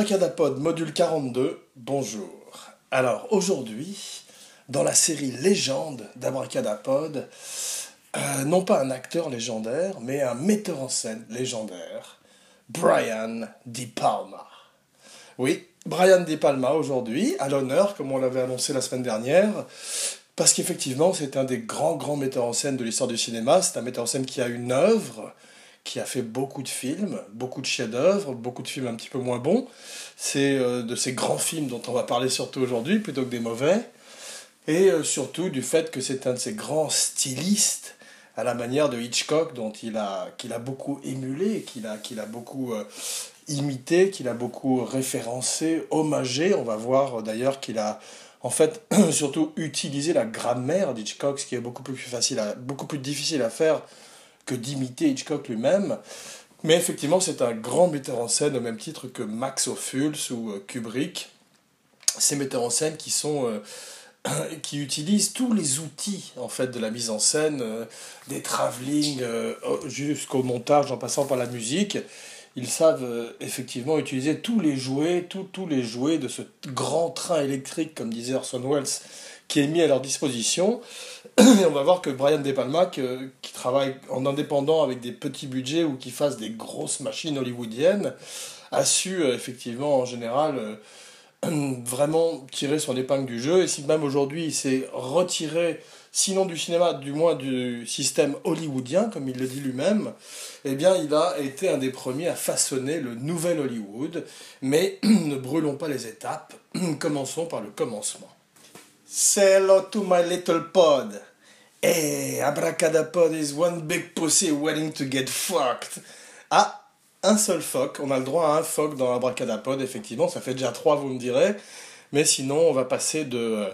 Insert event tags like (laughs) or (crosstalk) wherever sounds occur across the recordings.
Abracadapod, module 42, bonjour. Alors aujourd'hui, dans la série Légende d'Abracadapod, euh, non pas un acteur légendaire, mais un metteur en scène légendaire, Brian Di Palma. Oui, Brian Di Palma aujourd'hui, à l'honneur, comme on l'avait annoncé la semaine dernière, parce qu'effectivement c'est un des grands, grands metteurs en scène de l'histoire du cinéma, c'est un metteur en scène qui a une œuvre, qui a fait beaucoup de films, beaucoup de chefs-d'œuvre, beaucoup de films un petit peu moins bons. C'est euh, de ces grands films dont on va parler surtout aujourd'hui, plutôt que des mauvais. Et euh, surtout du fait que c'est un de ces grands stylistes, à la manière de Hitchcock, dont il a, qu'il a beaucoup émulé, qu'il a, qu'il a beaucoup euh, imité, qu'il a beaucoup référencé, hommagé. On va voir d'ailleurs qu'il a en fait (clears throat) surtout utilisé la grammaire d'Hitchcock, ce qui est beaucoup plus facile, beaucoup plus difficile à faire que d'imiter Hitchcock lui-même. Mais effectivement, c'est un grand metteur en scène au même titre que Max Ophuls ou euh, Kubrick. Ces metteurs en scène qui sont euh, (coughs) qui utilisent tous les outils en fait de la mise en scène, euh, des travelling jusqu'au montage en passant par la musique. Ils savent effectivement utiliser tous les jouets, tous les jouets de ce grand train électrique, comme disait Orson Welles, qui est mis à leur disposition. (clears throat) Et on va voir que Brian De Palma, qui travaille en indépendant avec des petits budgets ou qui fasse des grosses machines hollywoodiennes, a su euh, effectivement en général euh, (clears throat) vraiment tirer son épingle du jeu. Et si même aujourd'hui il s'est retiré, sinon du cinéma, du moins du système hollywoodien, comme il le dit lui-même, eh bien il a été un des premiers à façonner le nouvel Hollywood. Mais (clears throat) ne brûlons pas les étapes, commençons par le commencement. Say hello to my little pod. Hey, abracadapod is one big pussy waiting to get fucked. Ah, un seul phoque. On a le droit à un phoque dans abracadapod, effectivement. Ça fait déjà trois, vous me direz. Mais sinon, on va passer de euh,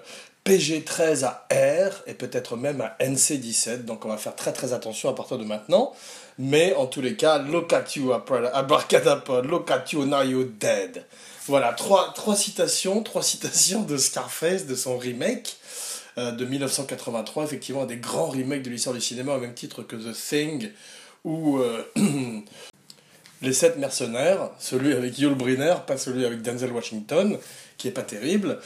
PG13 à R et peut-être même à NC17. Donc on va faire très très attention à partir de maintenant. Mais en tous les cas, look at you, abracadapod. Look at you, now you're dead. Voilà, trois, citations de Scarface, de son remake euh, de 1983, effectivement, un des grands remakes de l'histoire du cinéma, au même titre que The Thing ou euh, (clears throat) Les Sept Mercenaires, celui avec Yul Brynner, pas celui avec Denzel Washington, qui est pas terrible.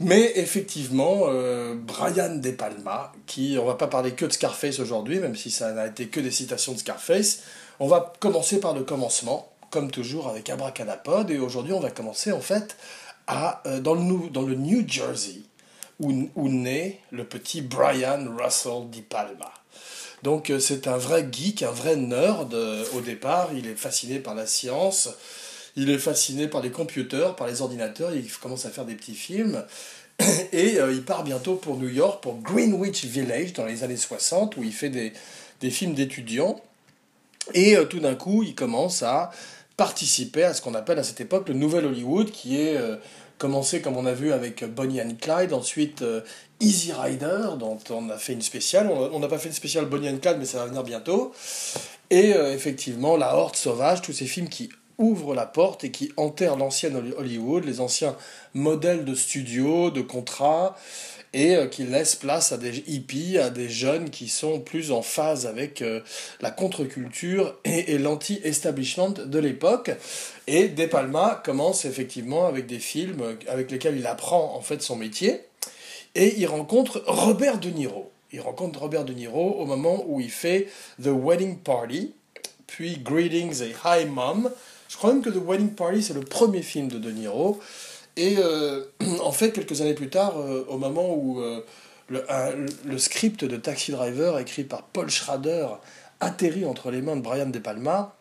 Mais effectivement, euh, Brian De Palma, qui, on va pas parler que de Scarface aujourd'hui, même si ça n'a été que des citations de Scarface, on va commencer par le commencement comme toujours avec Abracadapod, et aujourd'hui on va commencer en fait à, euh, dans, le, dans le New Jersey, où, où naît le petit Brian Russell Di Palma. Donc euh, c'est un vrai geek, un vrai nerd euh, au départ, il est fasciné par la science, il est fasciné par les computers, par les ordinateurs, il commence à faire des petits films, (coughs) et il part bientôt pour New York, pour Greenwich Village dans les années 60, où il fait des, des films d'étudiants. Et tout d'un coup, il commence à participer à ce qu'on appelle à cette époque le Nouvel Hollywood, qui est euh, commencé, comme on a vu, avec Bonnie and Clyde, ensuite euh, Easy Rider, dont on a fait une spéciale. On n'a pas fait une spéciale Bonnie and Clyde, mais ça va venir bientôt. Et euh, effectivement, La Horde Sauvage, tous ces films qui ouvrent la porte et qui enterrent l'ancienne Hollywood, les anciens modèles de studio, de contrats, et euh, qui laisse place à des hippies, à des jeunes qui sont plus en phase avec euh, la contre-culture et, l'anti-establishment de l'époque. Et De Palma commence effectivement avec des films avec lesquels il apprend en fait son métier. Et il rencontre Robert De Niro. Il rencontre Robert De Niro au moment où il fait The Wedding Party, puis Greetings a Hi Mom. Je crois même que The Wedding Party, c'est le premier film de De Niro. Et euh, (clears throat) en fait, quelques années plus tard, euh, au moment où euh, le, script de Taxi Driver, écrit par Paul Schrader, atterrit entre les mains de Brian De Palma,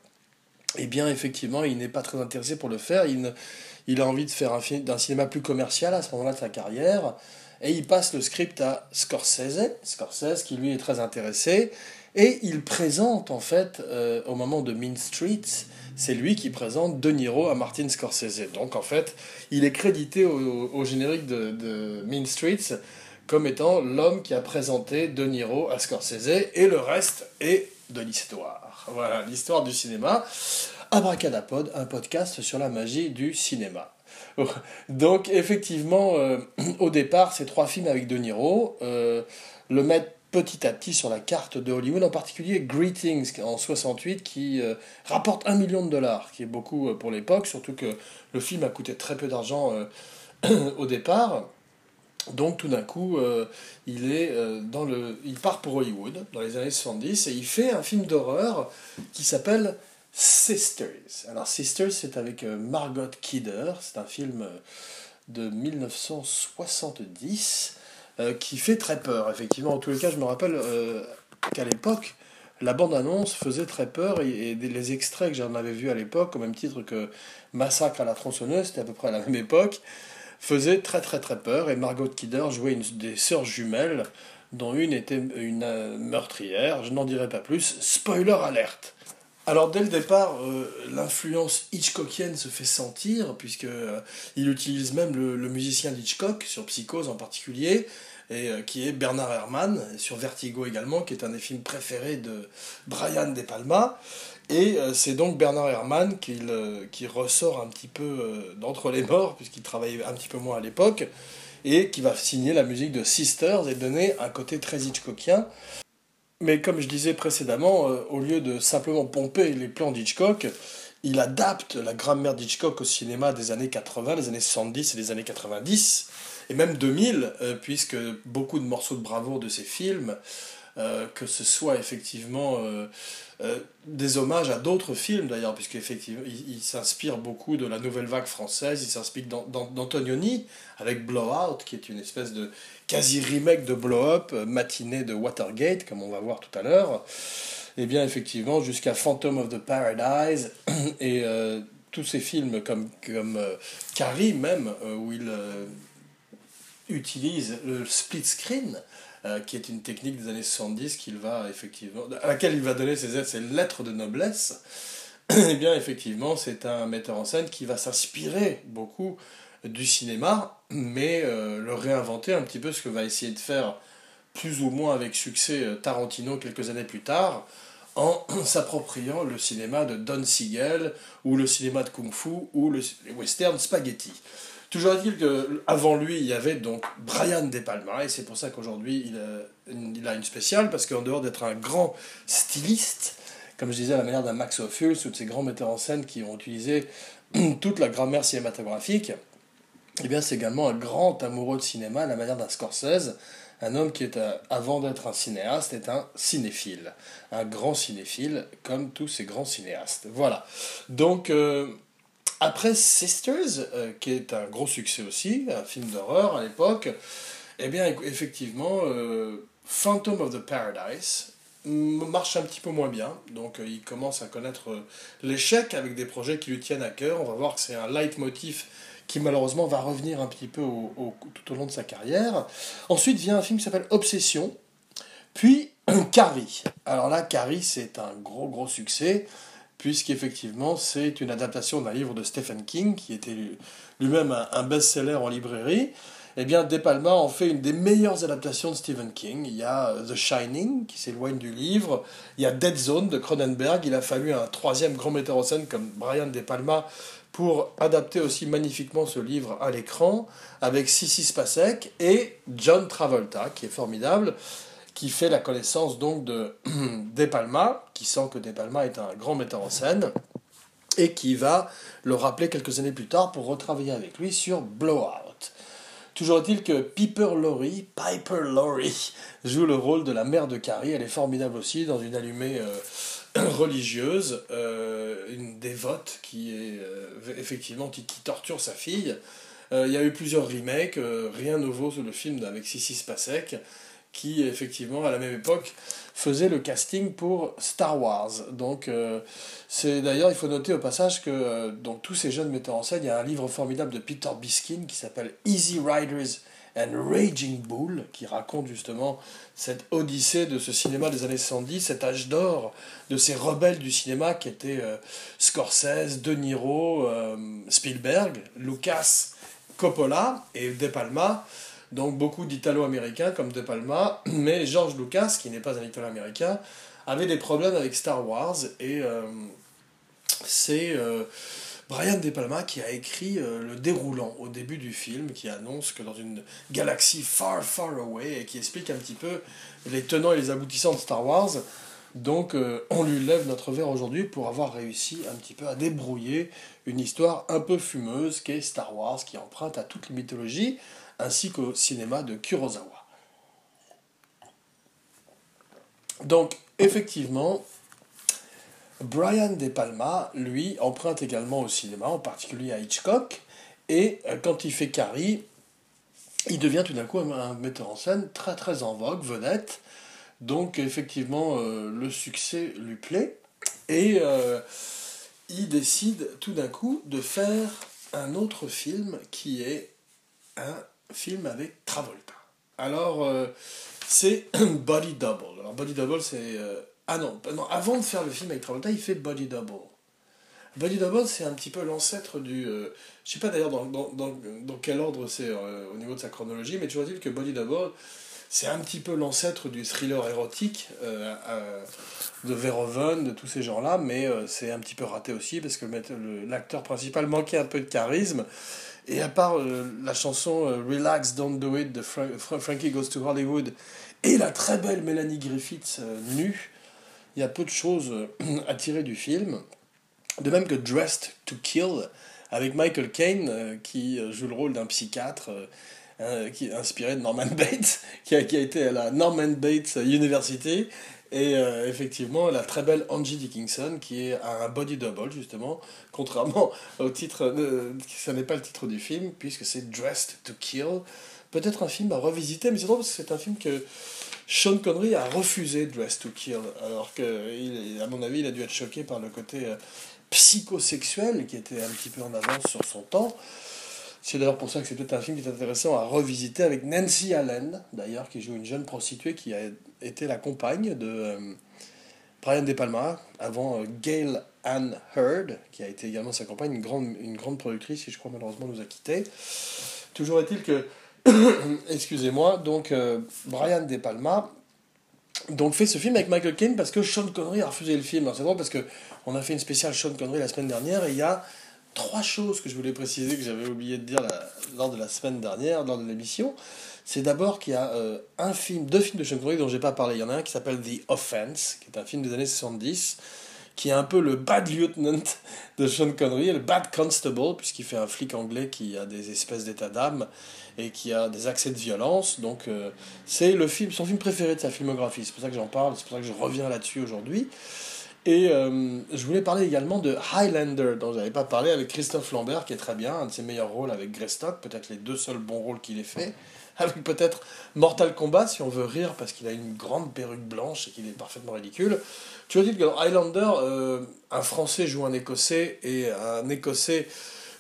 eh bien, effectivement, il n'est pas très intéressé pour le faire. Il, a envie de faire un, cinéma plus commercial à ce moment-là de sa carrière. Et il passe le script à Scorsese, Scorsese qui lui est très intéressé. Et il présente, en fait, au moment de Mean Streets, c'est lui qui présente De Niro à Martin Scorsese. Donc en fait, il est crédité au, générique de, Mean Streets comme étant l'homme qui a présenté De Niro à Scorsese, et le reste est de l'histoire. Voilà, l'histoire du cinéma. Abracadapod, un podcast sur la magie du cinéma. Donc effectivement, euh, (clears throat) au départ, ces trois films avec De Niro euh, le mettent petit à petit sur la carte de Hollywood, en particulier Greetings en 68 qui euh, rapporte un million de dollars, qui est beaucoup euh, pour l'époque, surtout que le film a coûté très peu d'argent (clears throat) au départ. Donc tout d'un coup, il, il part pour Hollywood dans les années 70 et il fait un film d'horreur qui s'appelle Sisters. Alors Sisters, c'est avec Margot Kidder, c'est un film de 1970 euh, qui fait très peur, effectivement. En tous les cas, je me rappelle euh, qu'à l'époque, la bande-annonce faisait très peur et, les extraits que j'en avais vus à l'époque, au même titre que Massacre à la tronçonneuse, c'était à peu près à la même époque, faisaient très très très peur. Et Margot Kidder jouait une des sœurs jumelles, dont une était une euh, meurtrière. Je n'en dirai pas plus. Spoiler alerte. Alors dès le départ, l'influence Hitchcockienne se fait sentir, puisque il utilise même le, le musicien d'Hitchcock, sur Psychose en particulier, et euh, qui est Bernard Herrmann, sur Vertigo également, qui est un des films préférés de Brian De Palma. Et euh, c'est donc Bernard Herrmann qui, qui ressort un petit peu euh, d'entre les morts, puisqu'il travaillait un petit peu moins à l'époque, et qui va signer la musique de Sisters et donner un côté très Hitchcockien. Mais comme je disais précédemment, au lieu de simplement pomper les plans d'Hitchcock, il adapte la grammaire d'Hitchcock au cinéma des années 80, des années 70 et des années 90 et même 2000, euh, puisque beaucoup de morceaux de bravoure de ces films, euh, que ce soit effectivement euh, des hommages à d'autres films d'ailleurs, puisque il, s'inspire beaucoup de la nouvelle vague française, il s'inspire d'Antonioni avec Blowout, qui est une espèce de quasi remake de Blow Up, matinée de Watergate, comme on va voir tout à l'heure. Et eh bien effectivement, jusqu'à Phantom of the Paradise (clears throat) et tous ces films comme, comme Carrie même, où il utilise le split screen, euh, qui est une technique des années 70 qu'il va effectivement, à laquelle il va donner ses, lettres de noblesse. (clears throat) Eh bien, effectivement, c'est un metteur en scène qui va s'inspirer beaucoup du cinéma, mais euh, le réinventer un petit peu, ce que va essayer de faire plus ou moins avec succès euh, Tarantino quelques années plus tard, en (clears throat) s'appropriant le cinéma de Don Siegel, ou le cinéma de Kung Fu, ou le, western spaghetti. Toujours est-il qu'avant lui, il y avait donc Brian De Palma, et c'est pour ça qu'aujourd'hui, il, il, a une spéciale, parce qu'en dehors d'être un grand styliste, comme je disais, à la manière d'un Max Ophuls ou de ces grands metteurs en scène qui ont utilisé (clears throat) toute la grammaire cinématographique, eh bien, c'est également un grand amoureux de cinéma, à la manière d'un Scorsese, un homme qui est, euh, avant d'être un cinéaste, est un cinéphile. Un grand cinéphile, comme tous ces grands cinéastes. Voilà. Donc, euh, après Sisters, euh, qui est un gros succès aussi, un film d'horreur à l'époque, eh bien, effectivement, euh, Phantom of the Paradise marche un petit peu moins bien. Donc, euh, il commence à connaître l'échec avec des projets qui lui tiennent à cœur. On va voir que c'est un leitmotiv qui malheureusement va revenir un petit peu tout au long de sa carrière. Ensuite vient un film qui s'appelle Obsession. Puis (clears throat) Carrie. Alors là, Carrie, c'est un gros gros succès puisqu'effectivement c'est une adaptation d'un livre de Stephen King, qui était lui-même un, best-seller en librairie. Eh bien, De Palma en fait une des meilleures adaptations de Stephen King. Il y a euh, The Shining, qui s'éloigne du livre. Il y a Dead Zone de Cronenberg. Il a fallu un troisième grand metteur en scène comme Brian De Palma pour adapter aussi magnifiquement ce livre à l'écran, avec Sissy Spacek et John Travolta, qui est formidable qui fait la connaissance donc de (clears throat) De Palma, qui sent que De Palma est un grand metteur en scène, et qui va le rappeler quelques années plus tard pour retravailler avec lui sur Blowout. Toujours est-il que Piper Laurie, Piper Laurie, joue le rôle de la mère de Carrie. Elle est formidable aussi dans une allumée euh, (clears throat) religieuse, euh, une dévote qui est euh, effectivement qui, torture sa fille. Il y a eu plusieurs remakes, rien nouveau sur le film avec Sissy Spacek qui effectivement à la même époque faisait le casting pour Star Wars. Donc euh, c'est d'ailleurs il faut noter au passage que euh, dans tous ces jeunes metteurs en scène, il y a un livre formidable de Peter Biskin qui s'appelle Easy Riders and Raging Bull qui raconte justement cette odyssée de ce cinéma des années 70, cet âge d'or de ces rebelles du cinéma qui étaient euh, Scorsese, De Niro, Spielberg, Lucas, Coppola et De Palma donc beaucoup d'Italo-Américains comme De Palma, (clears throat) mais George Lucas, qui n'est pas un Italo-Américain, avait des problèmes avec Star Wars et euh, c'est euh, Brian De Palma qui a écrit euh, le déroulant au début du film, qui annonce que dans une galaxie far, far away, et qui explique un petit peu les tenants et les aboutissants de Star Wars. Donc on lui lève notre verre aujourd'hui pour avoir réussi un petit peu à débrouiller une histoire un peu fumeuse qu'est Star Wars, qui emprunte à toute les mythologies, ainsi qu'au cinéma de Kurosawa. Donc effectivement, Brian De Palma, lui, emprunte également au cinéma, en particulier à Hitchcock, et euh, quand il fait Carrie, il devient tout d'un coup un, metteur en scène très très en vogue, vedette. Donc effectivement, euh, le succès lui plaît, et euh, il décide tout d'un coup de faire un autre film qui est un film avec Travolta. Alors, c'est (clears throat) Body Double. Alors Body Double, c'est ah non, non, avant de faire le film avec Travolta, il fait Body Double. Body Double, c'est un petit peu l'ancêtre du. Euh, je sais pas d'ailleurs dans, dans, dans, quel ordre c'est euh, au niveau de sa chronologie, mais tu vois-t-il que Body Double, c'est un petit peu l'ancêtre du thriller érotique euh, de Verhoeven, de tous ces gens-là, mais c'est un petit peu raté aussi parce que l'acteur principal manquait un peu de charisme. Et à part la chanson Relax, Don't Do It de Frankie Goes to Hollywood et la très belle Melanie Griffiths nue, il y a peu de choses euh, (clears throat) à tirer du film. De même que Dressed to Kill, avec Michael Caine, euh, qui euh, joue le rôle d'un psychiatre qui est inspiré de Norman Bates, (laughs) qui a, qui a été à la Norman Bates University. Et effectivement, la très belle Angie Dickinson, qui est un body double, justement, (laughs) contrairement au titre, ça n'est pas le titre du film, puisque c'est Dressed to Kill. Peut-être un film à revisiter, mais c'est drôle parce que c'est un film que Sean Connery a refusé Dress to Kill, alors que, à mon avis, il a dû être choqué par le côté euh, psychosexuel qui était un petit peu en avance sur son temps. C'est d'ailleurs pour ça que c'est peut-être un film qui est intéressant à revisiter avec Nancy Allen, d'ailleurs, qui joue une jeune prostituée qui a été la compagne de euh, Brian De Palma, avant euh, Gail Ann Hurd, qui a été également sa compagne, une grande, une grande productrice qui, je crois, malheureusement nous a quittés. Toujours est-il que (coughs) excusez-moi, donc euh, Brian De Palma donc fait ce film avec Michael Caine parce que Sean Connery a refusé le film. C'est drôle parce que on a fait une spéciale Sean Connery la semaine dernière et il y a trois choses que je voulais préciser que j'avais oublié de dire lors de la semaine dernière, lors de l'émission. C'est d'abord qu'il y a euh, un film, deux films de Sean Connery dont j'ai pas parlé. Il y en a un qui s'appelle The Offense, qui est un film des années 70, qui est un peu le bad lieutenant (laughs) de Sean Connery, le bad constable, puisqu'il fait un flic anglais qui a des espèces d'état d'âme et qui a des accès de violence. Donc euh, c'est le film, son film préféré de sa filmographie. C'est pour ça que j'en parle, c'est pour ça que je reviens là-dessus aujourd'hui. Et euh, je voulais parler également de Highlander, dont je n'avais pas parlé, avec Christophe Lambert, qui est très bien, un de ses meilleurs rôles avec Greystock, peut-être les deux seuls bons rôles qu'il ait fait. (laughs) Avec peut-être Mortal Kombat, si on veut rire, parce qu'il a une grande perruque blanche et qu'il est parfaitement ridicule. Tu as dit que dans Highlander, euh, un Français joue un Écossais et un Écossais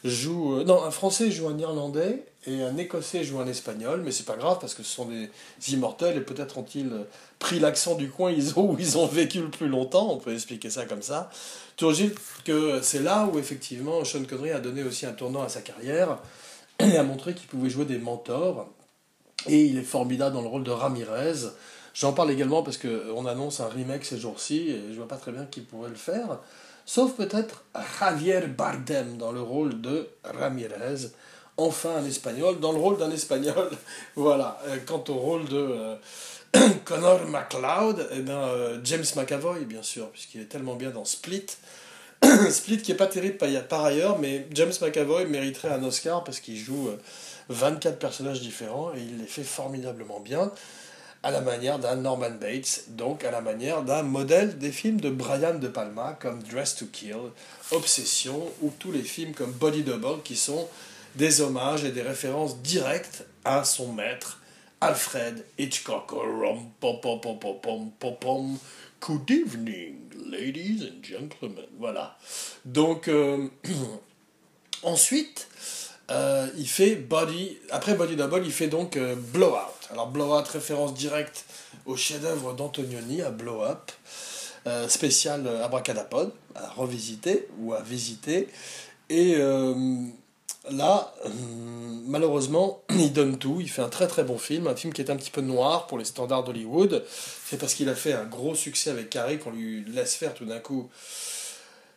joue. non, un Français joue un Irlandais et un Écossais joue un Espagnol, mais c'est pas grave parce que ce sont des immortels et peut-être ont-ils pris l'accent du coin ils ont, où (laughs) ils ont vécu le plus longtemps, on peut expliquer ça comme ça. Toujours que c'est là où effectivement Sean Connery a donné aussi un tournant à sa carrière (clears throat) et a montré qu'il pouvait jouer des mentors. Et il est formidable dans le rôle de Ramirez. J'en parle également parce qu'on annonce un remake ces jours-ci et je vois pas très bien qui pourrait le faire. Sauf peut-être Javier Bardem dans le rôle de Ramirez enfin un espagnol dans le rôle d'un espagnol. (laughs) voilà. Euh, quant au rôle de euh, (coughs) Connor McLeod, eh ben, euh, James McAvoy, bien sûr, puisqu'il est tellement bien dans Split. (coughs) Split qui est pas terrible par ailleurs, mais James McAvoy mériterait un Oscar parce qu'il joue 24 personnages différents et il les fait formidablement bien à la manière d'un Norman Bates, donc à la manière d'un modèle des films de Brian De Palma comme Dress to Kill, Obsession ou tous les films comme Body Double qui sont des hommages et des références directes à son maître, Alfred Hitchcock. Good evening, ladies and gentlemen. Voilà. Donc, euh, (clears throat) ensuite, euh, il fait Body. Après Body Double, il fait donc euh, Blowout. Alors, Blowout, référence directe au chef-d'œuvre d'Antonioni, à Blow Up. spécial Abracadapod, à revisiter ou à visiter. Et Là, euh, malheureusement, (clears throat) il donne tout. Il fait un très très bon film, un film qui est un petit peu noir pour les standards d'Hollywood. C'est parce qu'il a fait un gros succès avec Carré qu'on lui laisse faire tout d'un coup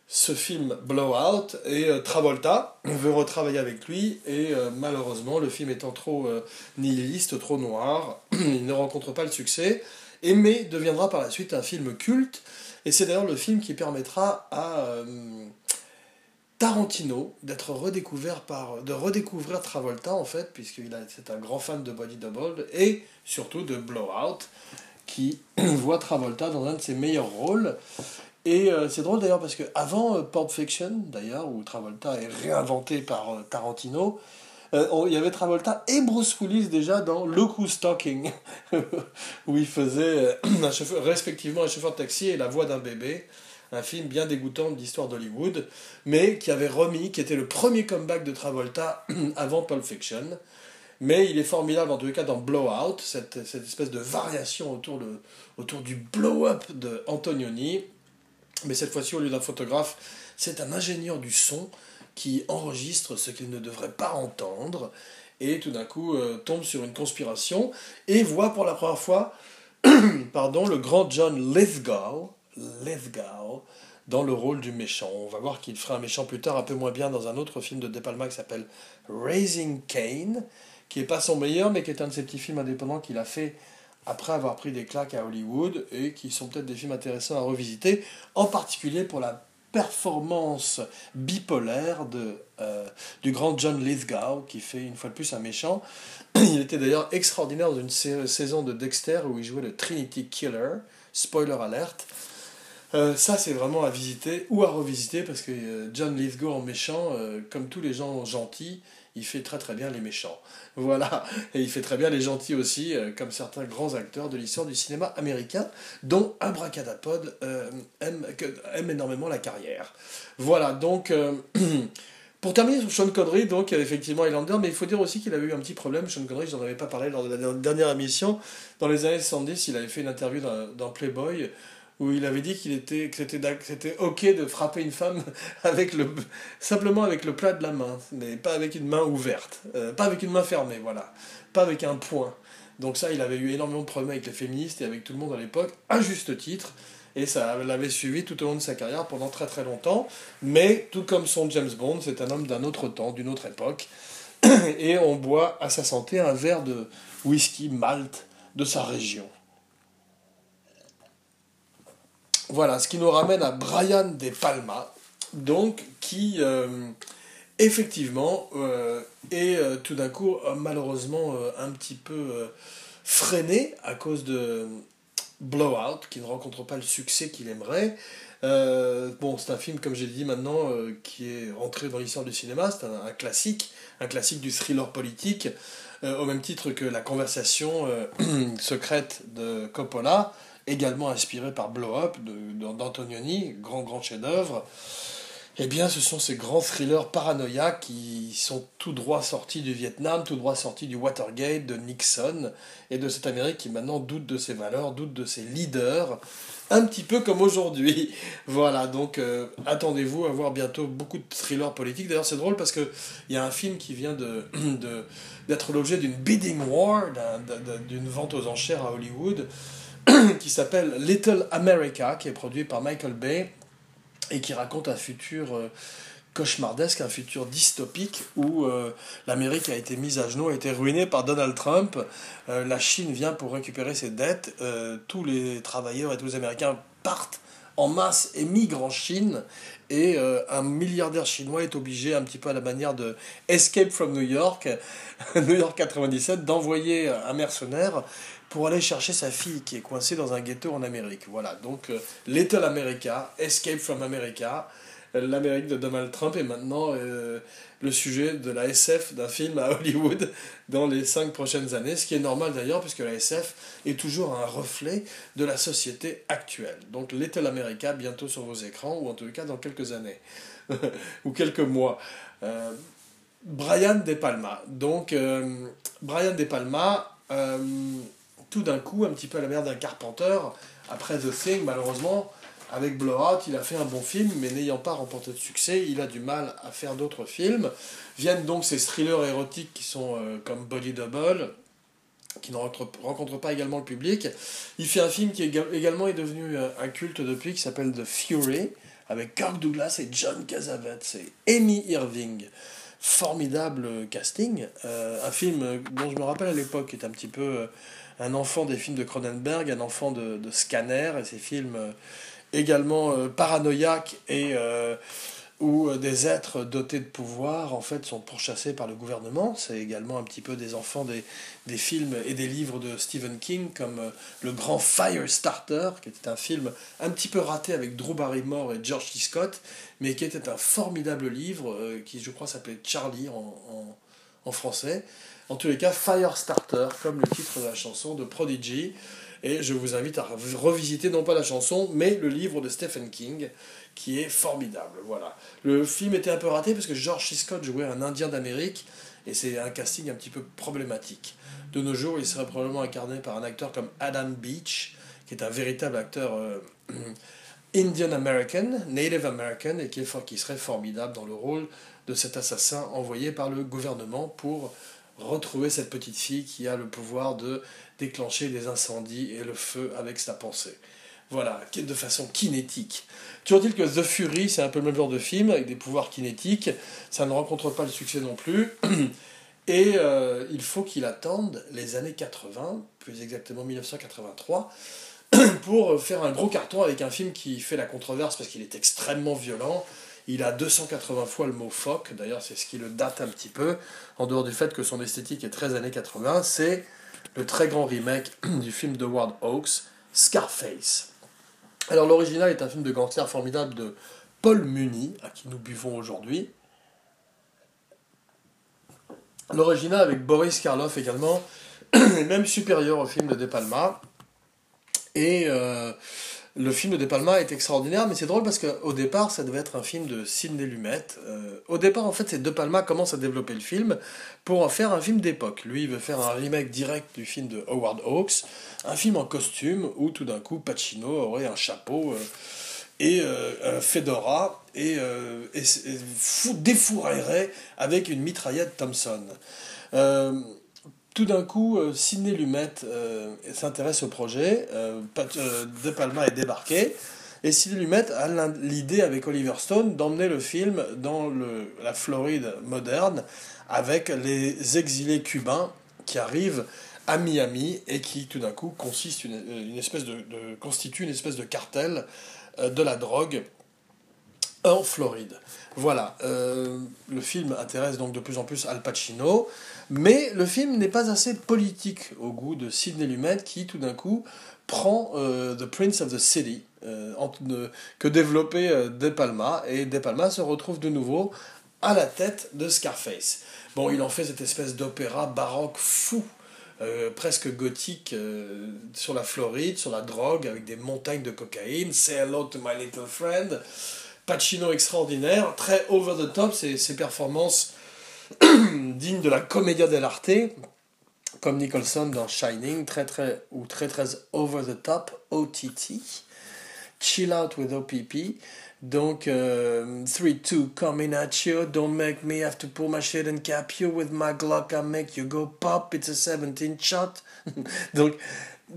ce film Blowout et euh, Travolta. Veut retravailler avec lui et euh, malheureusement le film étant trop euh, nihiliste, trop noir, (clears throat) il ne rencontre pas le succès mais deviendra par la suite un film culte. Et c'est d'ailleurs le film qui permettra à Tarantino d'être redécouvert par de redécouvrir Travolta en fait puisqu'il c'est un grand fan de Body Double et surtout de Blowout qui (clears throat) voit Travolta dans un de ses meilleurs rôles et euh, c'est drôle d'ailleurs parce que avant euh, Pulp Fiction, d'ailleurs, où Travolta est réinventé par euh, Tarantino, il y avait Travolta et Bruce Willis déjà dans Look Who's Talking, (laughs) où il faisait (clears throat) respectivement un chauffeur de taxi et la voix d'un bébé. Un film bien dégoûtant d'histoire d'Hollywood, mais qui avait remis, qui était le premier comeback de Travolta (clears throat) avant Pulp Fiction. Mais il est formidable en les cas dans Blowout, cette, espèce de variation autour, de, autour du blow-up de Antonioni, mais cette fois-ci, au lieu d'un photographe, c'est un ingénieur du son qui enregistre ce qu'il ne devrait pas entendre et tout d'un coup euh, tombe sur une conspiration et voit pour la première fois (clears throat) pardon, le grand John Lithgow, Lithgow dans le rôle du méchant. On va voir qu'il fera un méchant plus tard, un peu moins bien, dans un autre film de De Palma qui s'appelle Raising Cain, qui n'est pas son meilleur, mais qui est un de ses petits films indépendants qu'il a fait après avoir pris des claques à Hollywood et qui sont peut-être des films intéressants à revisiter, en particulier pour la performance bipolaire de, euh, du grand John Lithgow, qui fait une fois de plus un méchant. (clears throat) Il était d'ailleurs extraordinaire dans une saison de Dexter où il jouait le Trinity Killer, spoiler alert. Euh, ça, c'est vraiment à visiter ou à revisiter parce que euh, John Lithgow en méchant, comme tous les gens gentils, il fait très très bien les méchants. Voilà, et il fait très bien les gentils aussi, euh, comme certains grands acteurs de l'histoire du cinéma américain, dont Abracadapod euh, aime, aime, énormément la carrière. Voilà, donc... Euh, (clears throat) pour terminer sur Sean Connery, donc effectivement Highlander, mais il faut dire aussi qu'il avait eu un petit problème. Sean Connery, je n'en avais pas parlé lors de la dernière émission. Dans les années 70, il avait fait une interview dans Playboy où il avait dit qu'il était que c'était ok de frapper une femme (laughs) avec le simplement avec le plat de la main mais pas avec une main ouverte. Euh, pas avec une main fermée voilà. Pas avec un poing. Donc ça il avait eu énormément de problèmes avec les féministes et avec tout le monde à l'époque à juste titre. Et ça l'avait suivi tout au long de sa carrière pendant très très longtemps. Mais tout comme son James Bond c'est un homme d'un autre temps d'une autre époque. (clears throat) Et on boit à sa santé un verre de whisky malt de sa région Voilà, ce qui nous ramène à Brian De Palma, donc qui euh, effectivement euh, est euh, tout d'un coup malheureusement un petit peu freiné à cause de Blowout, qui ne rencontre pas le succès qu'il aimerait. bon, c'est un film, comme j'ai dit maintenant, qui est rentré dans l'histoire du cinéma, c'est un, classique, un classique du thriller politique, au même titre que La conversation (clears throat) secrète de Coppola, également inspiré par Blow Up d'Antonioni, grand grand chef-d'œuvre. Eh bien, ce sont ces grands thrillers paranoïaques qui sont tout droit sortis du Vietnam, tout droit sortis du Watergate, de Nixon, et de cette Amérique qui maintenant doute de ses valeurs, doute de ses leaders, un petit peu comme aujourd'hui. (laughs) Voilà, donc euh, attendez-vous à voir bientôt beaucoup de thrillers politiques. D'ailleurs, c'est drôle parce qu'il y a un film qui vient de, (clears throat) d'être l'objet d'une bidding war, d'une vente aux enchères à Hollywood, (clears throat) qui s'appelle Little America, qui est produit par Michael Bay et qui raconte un futur euh, cauchemardesque, un futur dystopique où euh, l'Amérique a été mise à genoux, a été ruinée par Donald Trump. Euh, la Chine vient pour récupérer ses dettes. tous les travailleurs et tous les Américains partent en masse et migrent en Chine. Et un milliardaire chinois est obligé, un petit peu à la manière de Escape from New York, (laughs) New York 97, d'envoyer un mercenaire pour aller chercher sa fille qui est coincée dans un ghetto en Amérique. Voilà, donc euh, Little America, Escape from America, euh, l'Amérique de Donald Trump est maintenant euh, le sujet de la SF d'un film à (laughs) Hollywood dans les cinq prochaines années, ce qui est normal d'ailleurs puisque la SF est toujours un reflet de la société actuelle. Donc Little America bientôt sur vos écrans, ou en tout cas dans quelques années, (laughs) ou quelques mois. Brian De Palma. Donc Brian De Palma tout d'un coup, un petit peu à la manière d'un Carpenter, après The Thing, malheureusement, avec Blowout, il a fait un bon film, mais n'ayant pas remporté de succès, il a du mal à faire d'autres films. Viennent donc ces thrillers érotiques qui sont euh, comme Body Double, qui ne rencontrent pas également le public. Il fait un film qui également est devenu euh, un culte depuis, qui s'appelle The Fury, avec Kirk Douglas et John Cassavetes et Amy Irving. Formidable casting. un film dont je me rappelle à l'époque est un petit peu un enfant des films de Cronenberg, un enfant de, de Scanner, et ces films également paranoïaques et où euh, des êtres dotés de pouvoir en fait sont pourchassés par le gouvernement. C'est également un petit peu des enfants des, des, films et des livres de Stephen King comme euh, Le Grand Firestarter, qui était un film un petit peu raté avec Drew Barrymore et George C. Scott, mais qui était un formidable livre euh, qui je crois s'appelait Charlie en, en, français. En tous les cas, Firestarter, comme le titre de la chanson de Prodigy. Et je vous invite à revisiter non pas la chanson, mais le livre de Stephen King, qui est formidable. Voilà. Le film était un peu raté parce que George C. Scott jouait un Indien d'Amérique et c'est un casting un petit peu problématique. De nos jours, il serait probablement incarné par un acteur comme Adam Beach, qui est un véritable acteur euh, (clears throat) Indian American, Native American, et qui, est, qui serait formidable dans le rôle de cet assassin envoyé par le gouvernement pour retrouver cette petite fille qui a le pouvoir de déclencher des incendies et le feu avec sa pensée. Voilà, de façon kinétique. Toujours dit que The Fury, c'est un peu le même genre de film, avec des pouvoirs kinétiques. Ça ne rencontre pas le succès non plus. (clears throat) Et euh, il faut qu'il attende les années 80, plus exactement 1983, (clears throat) pour faire un gros carton avec un film qui fait la controverse parce qu'il est extrêmement violent. Il a 280 fois le mot fuck, d'ailleurs c'est ce qui le date un petit peu, en dehors du fait que son esthétique est très années 80, c'est le très grand remake (clears throat) du film de Ward Hawks, Scarface. Alors l'original est un film de gangster formidable de Paul Muni, à qui nous buvons aujourd'hui. L'original avec Boris Karloff également, (clears throat) même supérieur au film de De Palma. Et euh, le film de De Palma est extraordinaire, mais c'est drôle parce qu'au départ, ça devait être un film de Sidney Lumet. Euh, au départ, en fait, c'est De Palma commence à développer le film pour en faire un film d'époque. Lui, il veut faire un remake direct du film de Howard Hawks, un film en costume où tout d'un coup Pacino aurait un chapeau euh, et euh, un fedora et, défouraillerait avec une mitraillette Thompson tout d'un coup, euh, Sidney Lumet euh, s'intéresse au projet, euh, De Palma est débarqué, et Sidney Lumet a l'idée avec Oliver Stone d'emmener le film dans la Floride moderne avec les exilés cubains qui arrivent à Miami et qui tout d'un coup consiste une, une espèce de, de, constitue une espèce de cartel de la drogue en Floride. Voilà, le film intéresse donc de plus en plus Al Pacino. Mais le film n'est pas assez politique au goût de Sidney Lumet qui tout d'un coup prend euh, The Prince of the City euh, que développait euh, De Palma et De Palma se retrouve de nouveau à la tête de Scarface. Bon, il en fait cette espèce d'opéra baroque fou. presque gothique sur la Floride, sur la drogue, avec des montagnes de cocaïne. Say hello to my little friend. Pacino extraordinaire, très over the top, ses, ses performances (clears throat) digne de la commedia dell'arte, comme Nicholson dans Shining, très très, ou très très over the top, OTT, Chill Out with OPP, donc 3-2 euh, coming at you, don't make me have to pull my shit and cap you with my Glock, I make you go pop, it's a 17 shot. (laughs) donc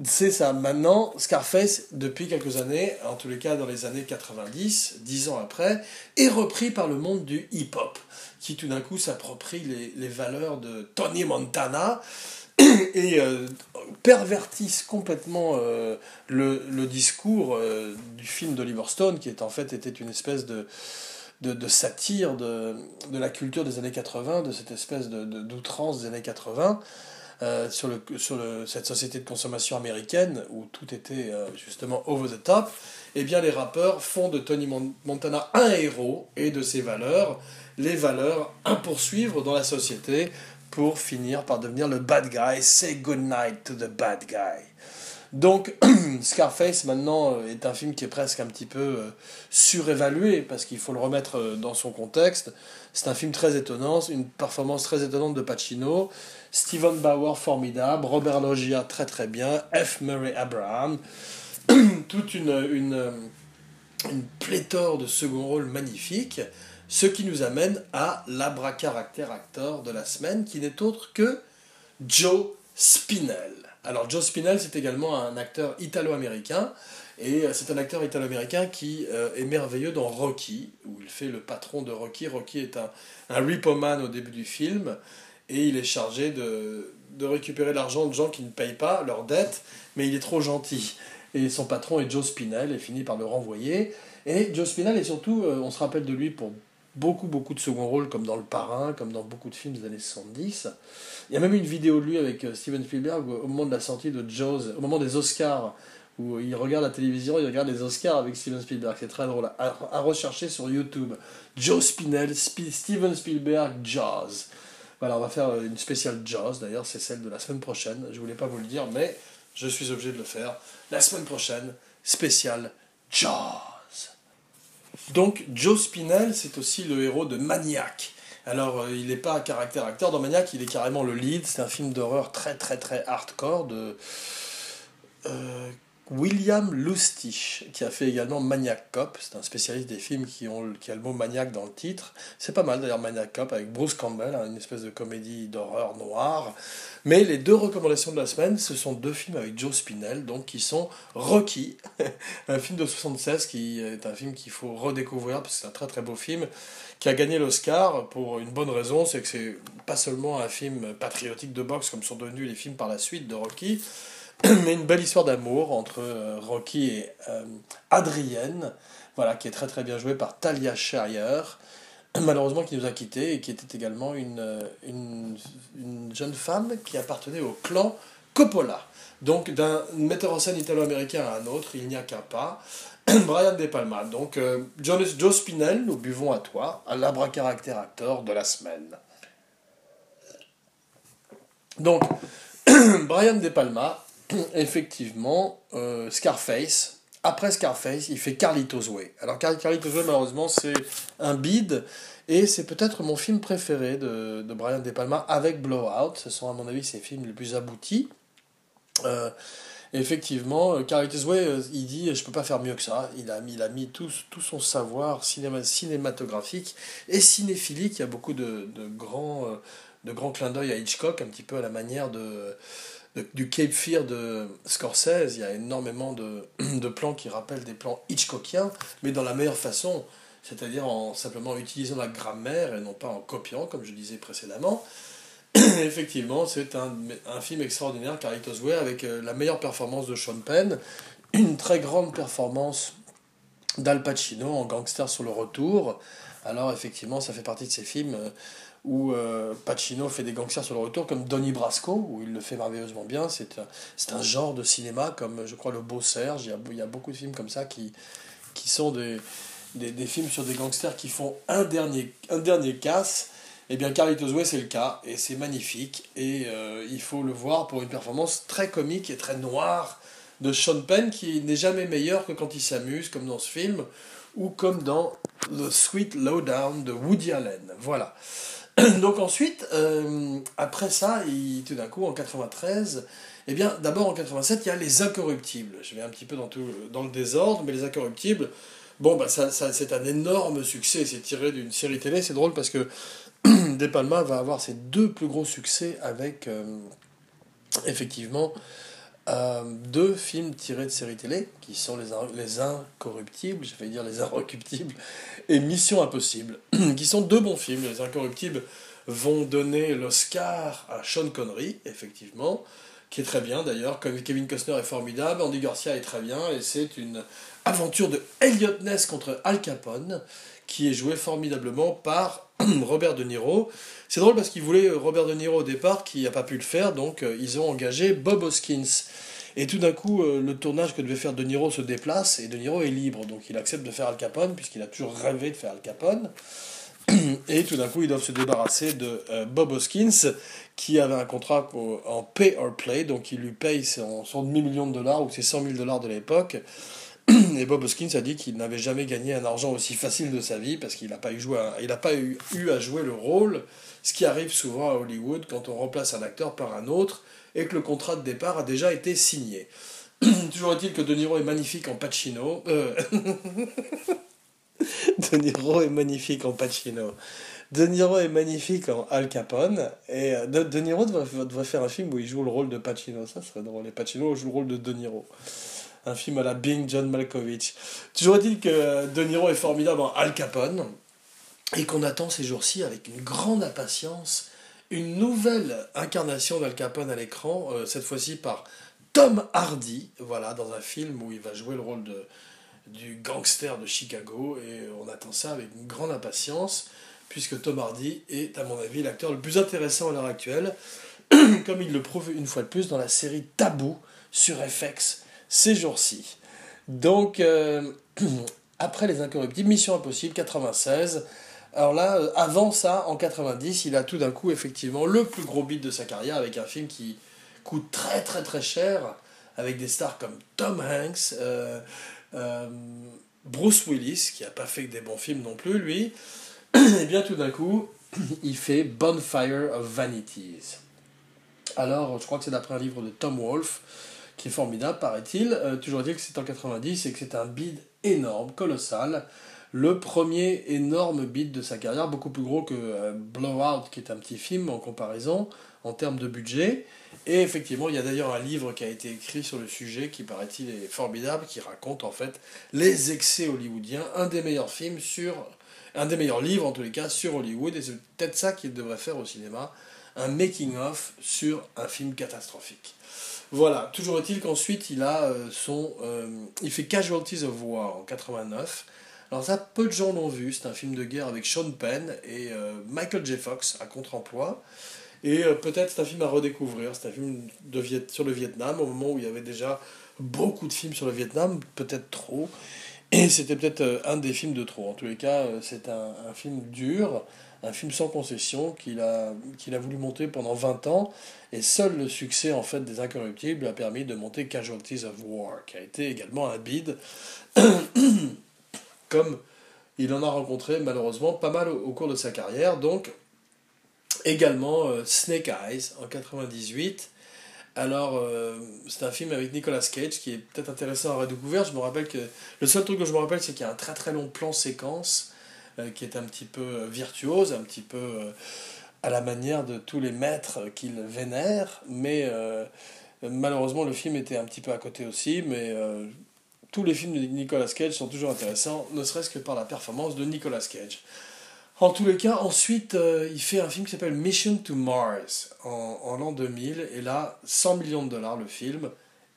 c'est ça. Maintenant, Scarface, depuis quelques années, en tous les cas dans les années 90, 10 ans après, est repris par le monde du hip-hop qui tout d'un coup s'approprie les, valeurs de Tony Montana (clears throat) et euh, pervertissent complètement euh, le, discours euh, du film d'Oliver Stone, qui en fait était une espèce de, satire de, la culture des années 80, de cette espèce d'outrance des années 80. Sur, le, sur cette société de consommation américaine où tout était justement over the top, eh bien les rappeurs font de Tony Montana un héros et de ses valeurs les valeurs à poursuivre dans la société pour finir par devenir le bad guy. Say good night to the bad guy. Donc, (clears throat) Scarface, maintenant, euh, est un film qui est presque un petit peu euh, surévalué, parce qu'il faut le remettre euh, dans son contexte. C'est un film très étonnant, une performance très étonnante de Pacino, Steven Bauer formidable, Robert Loggia très très bien, F. Murray Abraham, (clears throat) toute une, pléthore de second rôles magnifiques. Ce qui nous amène à l'abracaractère acteur de la semaine, qui n'est autre que Joe Spinell. Alors Joe Spinell, c'est également un acteur italo-américain Et euh, c'est un acteur italo-américain qui euh, est merveilleux dans Rocky, où il fait le patron de Rocky. Rocky est un, un repo-man au début du film, et il est chargé de, de récupérer l'argent de gens qui ne payent pas leurs dettes, mais il est trop gentil. Et son patron est Joe Spinell, et finit par le renvoyer. Et Joe Spinell est surtout, euh, on se rappelle de lui pour beaucoup, beaucoup de second rôles, comme dans Le Parrain, comme dans beaucoup de films des années 70. Il y a même une vidéo de lui avec Steven Spielberg au moment de la sortie de Jaws, au moment des Oscars, où il regarde la télévision, il regarde les Oscars avec Steven Spielberg. C'est très drôle à, rechercher sur YouTube. Joe Spinell, Steven Spielberg, Jaws. Voilà, on va faire une spéciale Jaws. D'ailleurs, c'est celle de la semaine prochaine. Je voulais pas vous le dire, mais je suis obligé de le faire. La semaine prochaine, spéciale Jaws. Donc, Joe Spinell, c'est aussi le héros de Maniac. Alors, euh, il n'est pas un caractère acteur dans Maniac, il est carrément le lead. C'est un film d'horreur très, très, très hardcore de. Euh, William Lustig, qui a fait également Maniac Cop, c'est un spécialiste des films qui ont qui a le mot maniaque dans le titre. C'est pas mal d'ailleurs Maniac Cop avec Bruce Campbell, hein, une espèce de comédie d'horreur noire. Mais les deux recommandations de la semaine, ce sont deux films avec Joe Spinell, donc qui sont Rocky, (laughs) un film de 76 qui est un film qu'il faut redécouvrir parce que c'est un très très beau film qui a gagné l'Oscar pour une bonne raison, c'est que c'est pas seulement un film patriotique de boxe comme sont devenus les films par la suite de Rocky, (clears throat) mais une belle histoire d'amour entre euh, Rocky et euh, Adrienne, voilà, qui est très très bien jouée par Talia Shire, (clears throat) malheureusement qui nous a quittés et qui était également une, euh, une, une jeune femme qui appartenait au clan Coppola. Donc d'un metteur en scène italo-américain à un autre, il n'y a qu'un pas. (clears throat) Brian De Palma. Donc Joe Spinell, nous buvons à toi, à l'abra-caractère acteur de la semaine. Donc, Brian De Palma, effectivement, euh, Scarface. Après Scarface, il fait Carlitos Way. Alors Carlitos Way, malheureusement, c'est un bide. Et c'est peut-être mon film préféré de, de, Brian De Palma avec Blowout. Ce sont, à mon avis, ses films les plus aboutis. Euh, effectivement, euh, Carlitos Way, il dit Je peux pas faire mieux que ça. Il a mis, il a mis tout, tout son savoir cinéma, cinématographique et cinéphilique. Il y a beaucoup de, de grands, de grands clins d'œil à Hitchcock, un petit peu à la manière de du Cape Fear de Scorsese, il y a énormément de, (clears throat) de, plans qui rappellent des plans Hitchcockiens, mais dans la meilleure façon, c'est-à-dire en simplement utilisant la grammaire et non pas en copiant, comme je disais précédemment. (clears throat) Effectivement, c'est un, un, film extraordinaire, Carlitos Way, avec euh, la meilleure performance de Sean Penn, (clears throat) une très grande performance d'Al Pacino en Gangster sur le retour. Alors effectivement, ça fait partie de ces films euh, où euh, Pacino fait des gangsters sur le retour, comme Donnie Brasco, où il le fait merveilleusement bien. C'est un, un genre de cinéma comme, je crois, Le Beau Serge. Il y a, beaucoup de films comme ça qui, qui sont des, des, des, films sur des gangsters qui font un dernier, un dernier casse. Eh bien, Carlitos Way, c'est le cas, et c'est magnifique. Et euh, il faut le voir pour une performance très comique et très noire de Sean Penn, qui n'est jamais meilleur que quand il s'amuse, comme dans ce film, ou comme dans The Sweet Lowdown de Woody Allen. Voilà. (coughs) Donc ensuite, euh, après ça, tout d'un coup, en 93, eh bien, d'abord en 87, il y a Les Incorruptibles. Je vais un petit peu dans, tout, dans le désordre, mais Les Incorruptibles, bon, bah, ça, ça c'est un énorme succès. C'est tiré d'une série télé. C'est drôle parce que (coughs) De Palma va avoir ses deux plus gros succès avec, euh, effectivement, euh, deux films tirés de séries télé, qui sont Les, les Incorruptibles, (laughs) je vais dire Les Inrecuptibles, et Mission Impossible, (clears throat) qui sont deux bons films. Les Incorruptibles vont donner l'Oscar à Sean Connery, effectivement, qui est très bien d'ailleurs. Kevin Costner est formidable, Andy Garcia est très bien, et c'est une aventure de Elliot Ness contre Al Capone, qui est joué formidablement par (clears throat) Robert De Niro. C'est drôle parce qu'ils voulaient Robert De Niro au départ, qui n'a pas pu le faire, donc euh, ils ont engagé Bob Hoskins. Et tout d'un coup, euh, le tournage que devait faire De Niro se déplace et De Niro est libre. Donc il accepte de faire Al Capone, puisqu'il a toujours rêvé de faire Al Capone. (clears throat) Et tout d'un coup, ils doivent se débarrasser de euh, Bob Hoskins, qui avait un contrat en pay or play, donc il lui paye son demi-million de dollars ou ses 100 000 dollars de l'époque. Et Bob Hoskins a dit qu'il n'avait jamais gagné un argent aussi facile de sa vie parce qu'il n'a pas, eu, à jouer le rôle, ce qui arrive souvent à Hollywood quand on remplace un acteur par un autre et que le contrat de départ a déjà été signé. (clears throat) Toujours est-il que De Niro est magnifique en Pacino. Euh, (laughs) de Niro est magnifique en Pacino. De Niro est magnifique en Al Capone. Et euh, De, Niro devrait, faire un film où il joue le rôle de Pacino. Ça serait drôle. Et Pacino joue le rôle de De Niro. Un film à la Bing John Malkovich. Toujours est-il que De Niro est formidable en Al Capone et qu'on attend ces jours-ci avec une grande impatience une nouvelle incarnation d'Al Capone à l'écran, euh, cette fois-ci par Tom Hardy, voilà, dans un film où il va jouer le rôle de, du gangster de Chicago, et on attend ça avec une grande impatience, puisque Tom Hardy est, à mon avis, l'acteur le plus intéressant à l'heure actuelle, (clears throat) comme il le prouve une fois de plus dans la série Tabou sur FX ces jours-ci. Donc, euh, (clears throat) après Les Incorruptibles, Mission Impossible 96, alors là, euh, avant ça, en 90, il a tout d'un coup effectivement le plus gros beat de sa carrière avec un film qui coûte très très très cher, avec des stars comme Tom Hanks, euh, Bruce Willis, qui n'a pas fait que des bons films non plus, lui. (clears throat) Et bien tout d'un coup, (clears throat) il fait Bonfire of Vanities. Alors, je crois que c'est d'après un livre de Tom Wolfe, qui est formidable, paraît-il. toujours dire que c'est en 90 et que c'est un bid énorme, colossal le premier énorme beat de sa carrière, beaucoup plus gros que euh, Blowout, qui est un petit film en comparaison, en termes de budget. Et effectivement, il y a d'ailleurs un livre qui a été écrit sur le sujet, qui paraît-il est formidable, qui raconte en fait les excès hollywoodiens, un des meilleurs films sur... un des meilleurs livres en tous les cas sur Hollywood, et c'est peut-être ça qu'il devrait faire au cinéma, un making-of sur un film catastrophique. Voilà, toujours est-il qu'ensuite il a euh, son... Euh, il fait Casualties of War en 89, alors ça, peu de gens l'ont vu, c'est un film de guerre avec Sean Penn et euh, Michael J. Fox à contre-emploi. Et peut-être c'est un film à redécouvrir, c'est un film de sur le Vietnam, au moment où il y avait déjà beaucoup de films sur le Vietnam, peut-être trop. Et c'était peut-être un des films de trop. En tous les cas, c'est un, film dur, un film sans concession qu'il a, qu'il a voulu monter pendant 20 ans. Et seul le succès en fait des Incorruptibles a permis de monter Casualties of War, qui a été également un bid. (coughs) comme il en a rencontré malheureusement pas mal au, cours de sa carrière. Donc, également euh, Snake Eyes en 98. Alors, euh, c'est un film avec Nicolas Cage qui est peut-être intéressant à redécouvrir. Je me rappelle que le seul truc que je me rappelle, c'est qu'il y a un très très long plan séquence qui est un petit peu virtuose, un petit peu à la manière de tous les maîtres qu'il vénère. Mais malheureusement, le film était un petit peu à côté aussi. Mais tous les films de Nicolas Cage sont toujours intéressants, ne serait-ce que par la performance de Nicolas Cage. En tous les cas, ensuite, euh, il fait un film qui s'appelle Mission to Mars en, l'an 2000, et là, 100 millions de dollars le film.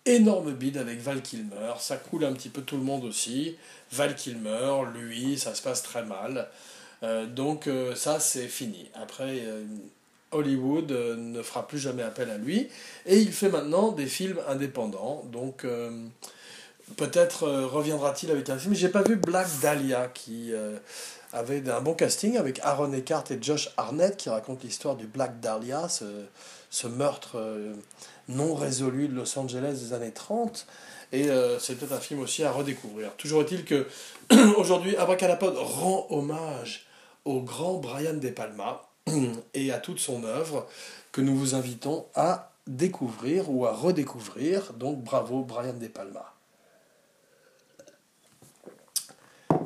Énorme bid avec Val Kilmer, ça coule un petit peu tout le monde aussi. Val Kilmer, lui, ça se passe très mal. Euh, donc euh, ça, c'est fini. Après, Hollywood ne fera plus jamais appel à lui. Et il fait maintenant des films indépendants. Donc Peut-être euh, reviendra-t-il avec un film. J'ai pas vu Black Dahlia qui euh, avait un bon casting avec Aaron Eckhart et Josh Arnett qui raconte l'histoire du Black Dahlia, ce, meurtre euh, non résolu de Los Angeles des années 30. Et c'est peut-être un film aussi à redécouvrir. Toujours est-il que (clears throat) aujourd'hui, Abracadapod rend hommage au grand Brian De Palma (clears throat) et à toute son œuvre que nous vous invitons à découvrir ou à redécouvrir. Donc bravo Brian De Palma.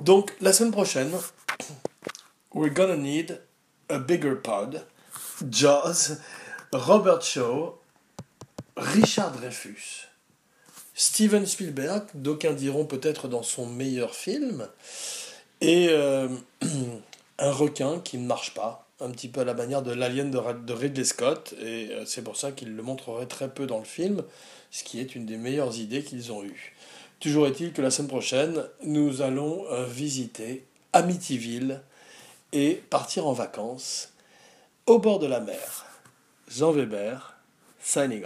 Donc, la semaine prochaine, we're gonna need a bigger pod. Jaws, Robert Shaw, Richard Dreyfus, Steven Spielberg, d'aucuns diront peut-être dans son meilleur film, et euh, (clears throat) un requin qui ne marche pas, un petit peu à la manière de l'alien de, Ridley Scott, et euh, c'est pour ça qu'il le montrerait très peu dans le film, ce qui est une des meilleures idées qu'ils ont eues. Toujours est-il que la semaine prochaine, nous allons euh, visiter Amityville et partir en vacances au bord de la mer. Jean Weber, signing.